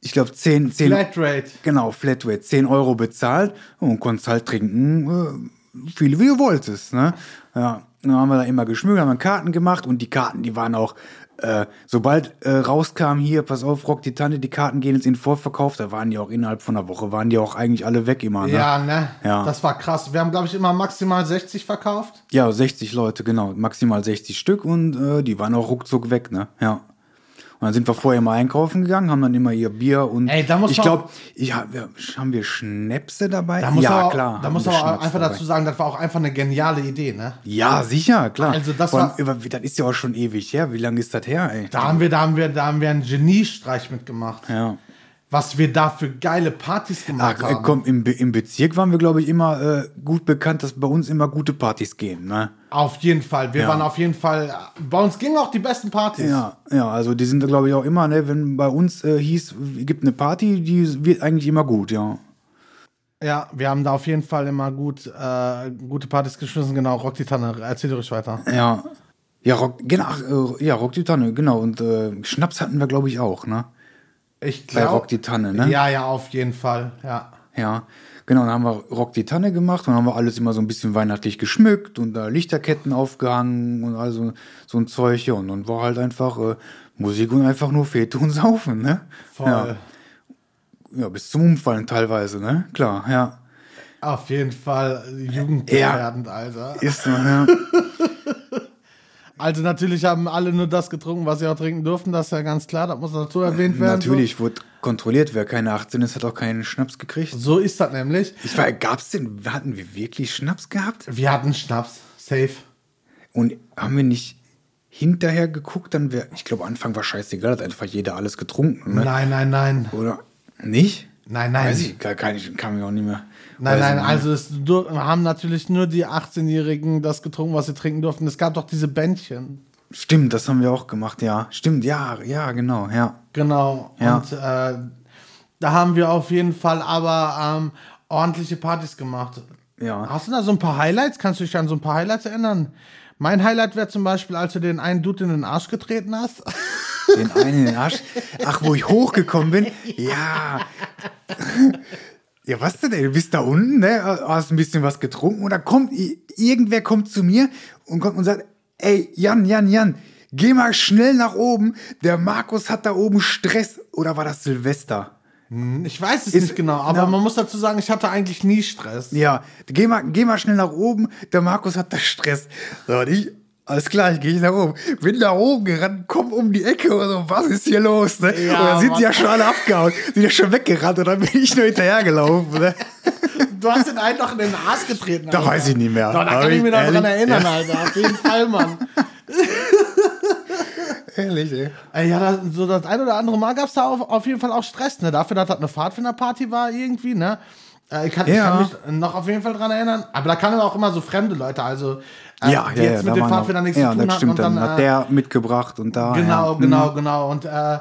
ich glaube, 10, 10, Flatrate. Genau, Flatrate, 10 Euro bezahlt und konntest halt trinken, äh, viele wie du wolltest. Ne? Ja. dann haben wir da immer geschmückt, haben wir Karten gemacht und die Karten, die waren auch, äh, sobald äh, rauskam, hier, pass auf, Rock die Tanne, die Karten gehen jetzt in den Vorverkauf, da waren die auch innerhalb von einer Woche, waren die auch eigentlich alle weg immer. Ne? Ja, ne? Ja. Das war krass. Wir haben, glaube ich, immer maximal 60 verkauft. Ja, 60 Leute, genau, maximal 60 Stück und äh, die waren auch ruckzuck weg, ne? Ja. Und dann sind wir vorher mal einkaufen gegangen, haben dann immer ihr Bier und Ey, da muss ich glaube, wir, haben wir Schnäpse dabei? Da muss ja, auch, klar. Da muss man auch einfach dabei. dazu sagen, das war auch einfach eine geniale Idee, ne? Ja, sicher, klar. Also das war- das ist ja auch schon ewig her. Wie lange ist das her, ey? Da haben wir, da haben wir, da haben wir einen Geniestreich mitgemacht. Ja. Was wir da für geile Partys Ach, gemacht äh, haben. komm, im, Be- im Bezirk waren wir, glaube ich, immer äh, gut bekannt, dass bei uns immer gute Partys gehen, ne? Auf jeden Fall. Wir Ja. waren auf jeden Fall. Bei uns gingen auch die besten Partys. Ja, ja, also die sind, glaube ich, auch immer, ne, wenn bei uns äh, hieß, es gibt eine Party, die wird eigentlich immer gut, ja. Ja, wir haben da auf jeden Fall immer gut, äh, gute Partys geschmissen. Genau, Rock die Tanne. Erzähl ruhig weiter. Ja. Ja, Rock, genau, ach, äh, ja, Rock die Tanne, genau. Und äh, Schnaps hatten wir, glaube ich, auch, ne? Ich Bei glaub- Rock die Tanne, ne? Ja, ja, auf jeden Fall. Ja. Ja, genau, dann haben wir Rock die Tanne gemacht und haben wir alles immer so ein bisschen weihnachtlich geschmückt und da Lichterketten aufgehangen und all so, so ein Zeug. Ja, und dann war halt einfach äh, Musik und einfach nur Fete und Saufen, ne? Voll. Ja. ja, bis zum Umfallen teilweise, ne? Klar, ja. Auf jeden Fall jugendgefährdend, Alter. Ist so, ja. Also natürlich haben alle nur das getrunken, was sie auch trinken durften. Das ist ja ganz klar. Das muss dazu erwähnt werden. Natürlich wurde kontrolliert, wer keine 18 ist, hat auch keinen Schnaps gekriegt. So, so ist das nämlich. Ich war, gab's denn, hatten wir wirklich Schnaps gehabt? Wir hatten Schnaps. Safe. Und haben wir nicht hinterher geguckt, dann wäre, ich glaube, Anfang war scheißegal, hat einfach jeder alles getrunken, ne? Nein, nein, nein. Oder nicht? Nein, nein. Weiß ich, gar kann, ich, kann mir auch nicht mehr. Nein, nein, ich also es haben natürlich nur die 18-Jährigen das getrunken, was sie trinken durften. Es gab doch diese Bändchen. Stimmt, das haben wir auch gemacht, ja. Stimmt, ja, ja, genau, ja. Genau. Ja. Und äh, da haben wir auf jeden Fall aber ähm, ordentliche Partys gemacht. Ja. Hast du da so ein paar Highlights? Kannst du dich an so ein paar Highlights erinnern? Mein Highlight wäre zum Beispiel, als du den einen Dude in den Arsch getreten hast. Den einen in den Arsch. Ach, wo ich hochgekommen bin? Ja. Ja, was denn, ey? Du bist da unten, ne? Hast ein bisschen was getrunken und dann kommt, irgendwer kommt zu mir und kommt und sagt, ey, Jan, Jan, Jan, geh mal schnell nach oben. Der Markus hat da oben Stress. Oder war das Silvester? Ich weiß es Ist- nicht genau, aber Ja. man muss dazu sagen, ich hatte eigentlich nie Stress. Ja, geh mal, geh mal schnell nach oben. Der Markus hat da Stress. So, und ich, alles klar, ich gehe nach oben. Bin nach oben gerannt, komm um die Ecke und so, was ist hier los? Ne? Ja, und dann sind Mann. sie ja schon alle abgehauen. Sind ja schon weggerannt und dann bin ich nur hinterhergelaufen. Ne? Du hast den einen doch in den Arsch getreten. Da Alter. weiß ich nicht mehr. Doch, da kann ich ich mich noch dran erinnern, Ja. Alter. Auf jeden Fall, Mann. Ehrlich, ey. Ey, Ja, das, so das ein oder andere Mal gab es da auf, auf jeden Fall auch Stress, ne? Dafür, dass das eine Pfadfinderparty war irgendwie, ne? Äh, Ich kann, ich Ja. kann mich noch auf jeden Fall dran erinnern. Aber da kamen auch immer so fremde Leute, also äh, Ja, die ja, jetzt mit auch- Pfadfindern nichts zu tun das hatten. Und Dann dann, hat äh, der mitgebracht und da. Genau, genau, genau. Und äh,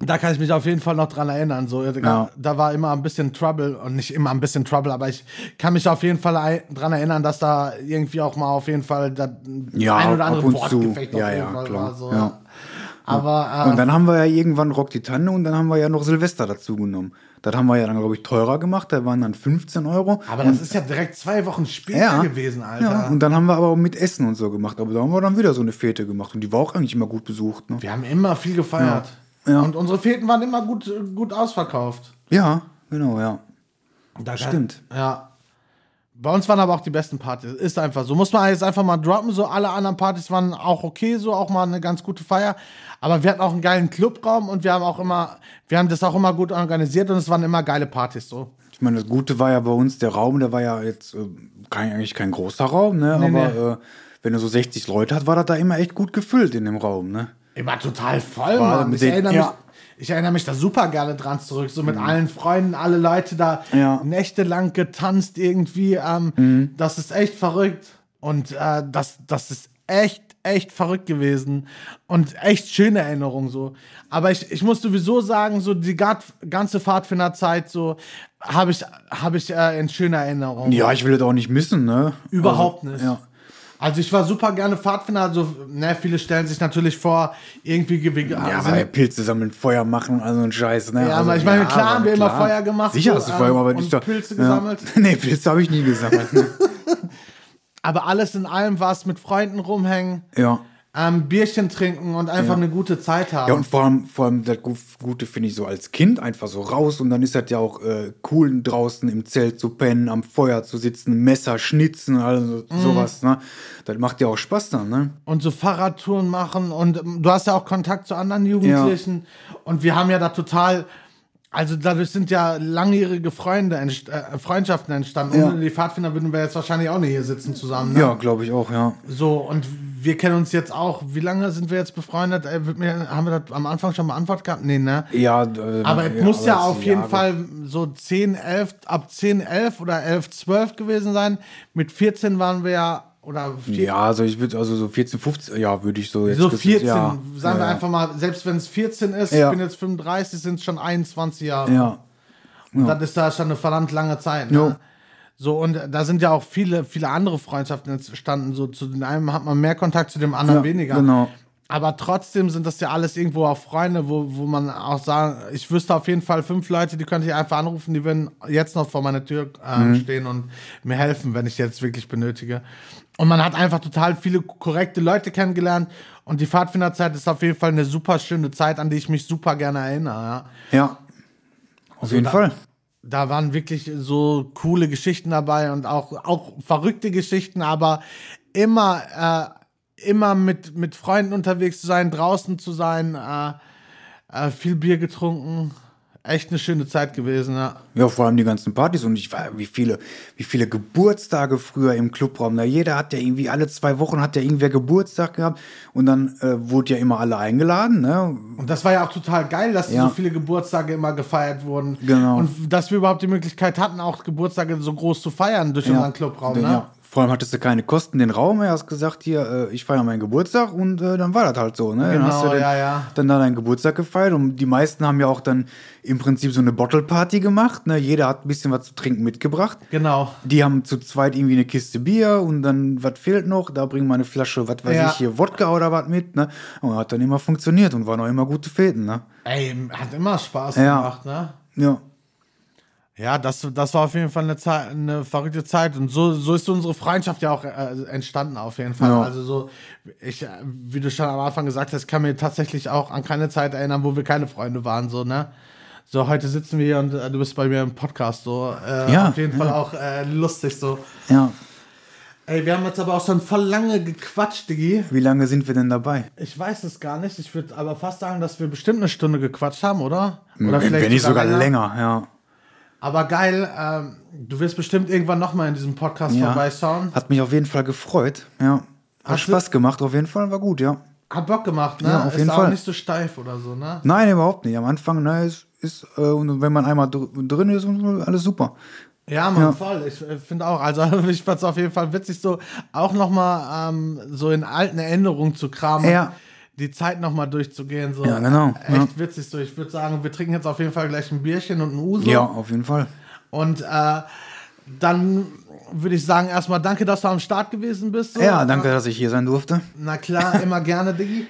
da kann ich mich auf jeden Fall noch dran erinnern. So, da, da war immer ein bisschen Trouble und nicht immer ein bisschen Trouble, aber ich kann mich auf jeden Fall dran erinnern, dass da irgendwie auch mal auf jeden Fall das ein oder andere. Wortgefecht Ja, auf jeden ja, Fall klar. war. So. Ja. Aber äh, Und dann haben wir ja irgendwann Rock die Tanne und dann haben wir ja noch Silvester dazu genommen. Das haben wir ja dann, glaube ich, teurer gemacht. Da waren dann 15 Euro. Aber das ist ja direkt zwei Wochen später ja, gewesen, Alter. Ja, und dann haben wir aber auch mit Essen und so gemacht. Aber da haben wir dann wieder so eine Fete gemacht. Und die war auch eigentlich immer gut besucht. Ne? wir haben immer viel gefeiert. Ja. Und unsere Feten waren immer gut, gut ausverkauft. Ja, genau, ja. Da Stimmt. Ja. Bei uns waren aber auch die besten Partys. Ist einfach so. Muss man jetzt einfach mal droppen. So, alle anderen Partys waren auch okay, so auch mal eine ganz gute Feier. Aber wir hatten auch einen geilen Clubraum und wir haben auch immer, wir haben das auch immer gut organisiert und es waren immer geile Partys so. Ich meine, das Gute war ja bei uns, der Raum, der war ja jetzt äh, kein, eigentlich kein großer Raum, ne? Nee, aber nee. Äh, wenn du so 60 Leute hast, war das da immer echt gut gefüllt in dem Raum, ne? Immer total voll, War Mann. mit Ich den- erinnere, ja. Ich erinnere mich da super gerne dran zurück. So mit allen Freunden, alle Leute da Ja. nächtelang getanzt irgendwie. Ähm, Mhm. Das ist echt verrückt. Und äh, das, das ist echt, echt verrückt gewesen. Und echt schöne Erinnerung so. Aber ich, ich muss sowieso sagen, so die ganze Pfadfinderzeit so habe ich, hab ich äh, in schöner Erinnerung. Ja, ich will das auch nicht missen, ne? Überhaupt also, nicht. Ja. Also ich war super gerne Pfadfinder. Also, ne, viele stellen sich natürlich vor, irgendwie gew- Ja, sind- aber Pilze sammeln, Feuer machen, also ein Scheiß, ne? Ja, also, aber ich meine, klar aber haben wir immer Feuer gemacht, Sicher hast du Feuer ähm, aber und nicht doch- Pilze ja. gesammelt. nee, Pilze habe ich nie gesammelt. Ne? Aber alles in allem war es mit Freunden rumhängen, Ja. Ähm, Bierchen trinken und einfach Ja. eine gute Zeit haben. Ja, und vor allem, vor allem das Gu- Gute finde ich so als Kind einfach so raus und dann ist das ja auch äh, cool, draußen im Zelt zu pennen, am Feuer zu sitzen, Messer schnitzen, also Mhm. sowas, ne? Das macht ja auch Spaß dann, ne? und so Fahrradtouren machen und ähm, du hast ja auch Kontakt zu anderen Jugendlichen und wir haben ja da total also dadurch sind ja langjährige Freunde entst äh, Freundschaften entstanden. Ja. Ohne die Pfadfinder würden wir jetzt wahrscheinlich auch nicht hier sitzen zusammen. Ne? Ja, glaube ich auch, ja. So und wir kennen uns jetzt auch. Wie lange sind wir jetzt befreundet? Äh, wird mir, haben wir das am Anfang schon beantwortet gehabt? Nee, ne? Ja, äh, Aber es muss ja aber auf es- jeden ja, Fall so 10, 11, ab 10, 11 oder 11, 12 gewesen sein. Mit 14 waren wir ja, oder Ja, also ich würde, also so 14, 15, ja, würde ich so jetzt. so das- 14, ja, sagen wir ja, einfach mal, selbst wenn es 14 ist, ich bin jetzt 35, sind es schon 21 Jahre. Ja, Und das ist da schon eine verdammt lange Zeit. Ne? So, und da sind ja auch viele, viele andere Freundschaften entstanden. So, zu dem einen hat man mehr Kontakt, zu dem anderen weniger. Genau. Aber trotzdem sind das ja alles irgendwo auch Freunde, wo, wo man auch sagen, ich wüsste auf jeden Fall fünf Leute, die könnte ich einfach anrufen, die würden jetzt noch vor meiner Tür äh, Mhm. stehen und mir helfen, wenn ich jetzt wirklich benötige. Und man hat einfach total viele korrekte Leute kennengelernt und die Pfadfinderzeit ist auf jeden Fall eine super schöne Zeit, an die ich mich super gerne erinnere. Ja. Ja. Auf jeden da- Fall. Da waren wirklich so coole Geschichten dabei und auch, auch verrückte Geschichten, aber immer, äh, immer mit, mit Freunden unterwegs zu sein, draußen zu sein, äh, äh, viel Bier getrunken. Echt eine schöne Zeit gewesen, ja. Ja, vor allem die ganzen Partys und ich war, wie viele, wie viele Geburtstage früher im Clubraum. Da jeder hat ja irgendwie alle zwei Wochen hat ja irgendwer Geburtstag gehabt und dann äh, wurde ja immer alle eingeladen, ne? Und das war ja auch total geil, dass Ja. so viele Geburtstage immer gefeiert wurden. Genau. Und dass wir überhaupt die Möglichkeit hatten, auch Geburtstage so groß zu feiern durch unseren Clubraum, ne? Ja. Vor allem hattest du keine Kosten den Raum. Er hast gesagt, hier, äh, ich feiere meinen Geburtstag und äh, dann war das halt so. Ne? dann Genau, hast du dann, ja, ja. dann da deinen Geburtstag gefeiert und die meisten haben ja auch dann im Prinzip so eine Bottle Party gemacht. Ne? Jeder hat ein bisschen was zu trinken mitgebracht. Genau. Die haben zu zweit irgendwie eine Kiste Bier und dann, was fehlt noch? Da bringen wir eine Flasche, was weiß Ja. ich, hier Wodka oder was mit. Ne? Und hat dann immer funktioniert und waren auch immer gute Fäden. Ne? Ey, hat immer Spaß gemacht, ne? Ja. Ja, das, das war auf jeden Fall eine, Zeit, eine verrückte Zeit. Und so, so ist unsere Freundschaft ja auch äh, entstanden, auf jeden Fall. Ja. Also so, ich, äh, wie du schon am Anfang gesagt hast, kann mir tatsächlich auch an keine Zeit erinnern, wo wir keine Freunde waren, so, ne? So, heute sitzen wir hier und äh, du bist bei mir im Podcast, so. Äh, Ja, auf jeden ja. Fall auch äh, lustig, so. ja. Ey, wir haben jetzt aber auch schon voll lange gequatscht, Diggi. Wie lange sind wir denn dabei? Ich weiß es gar nicht. Ich würde aber fast sagen, dass wir bestimmt eine Stunde gequatscht haben, oder? Oder wenn, wenn nicht sogar länger, ja. Aber geil, ähm, du wirst bestimmt irgendwann nochmal in diesem Podcast Ja. vorbeischauen. Hat mich auf jeden Fall gefreut. Ja. Hat Hast du- Spaß gemacht, auf jeden Fall, war gut, ja. Hat Bock gemacht, ne? Ja, auf ist jeden auch Fall. nicht so steif oder so, ne? Nein, überhaupt nicht. Am Anfang, ne, ist, ist äh, und wenn man einmal dr drin ist, alles super. Ja, man, Ja. voll. Ich äh, finde auch, also ich fand es auf jeden Fall witzig, so auch nochmal ähm, so in alten Erinnerungen zu kramen. Ja. Die Zeit nochmal durchzugehen. So. Ja, genau, Echt ja. witzig so. Ich würde sagen, wir trinken jetzt auf jeden Fall gleich ein Bierchen und ein Uso. Ja, auf jeden Fall. Und äh, dann würde ich sagen, erstmal danke, dass du am Start gewesen bist. So. Ja, danke, dass ich hier sein durfte. Na klar, immer gerne, Diggi.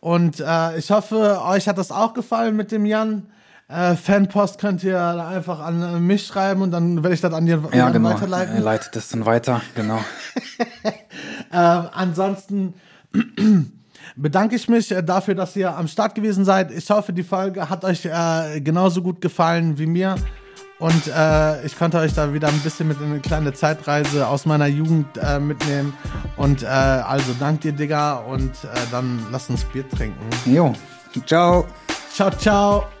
Und äh, ich hoffe, euch hat das auch gefallen mit dem Jan. Äh, Fanpost könnt ihr einfach an äh, mich schreiben und dann werde ich das an dir Ja, genau. weiterleiten. Er leitet das dann weiter, genau. Äh, ansonsten bedanke ich mich äh, dafür, dass ihr am Start gewesen seid. Ich hoffe, die Folge hat euch äh, genauso gut gefallen wie mir. Und äh, ich konnte euch da wieder ein bisschen mit in eine kleine Zeitreise aus meiner Jugend äh, mitnehmen. Und äh, also dank dir, Digga. Und äh, dann lasst uns Bier trinken. Jo, ciao. Ciao, ciao.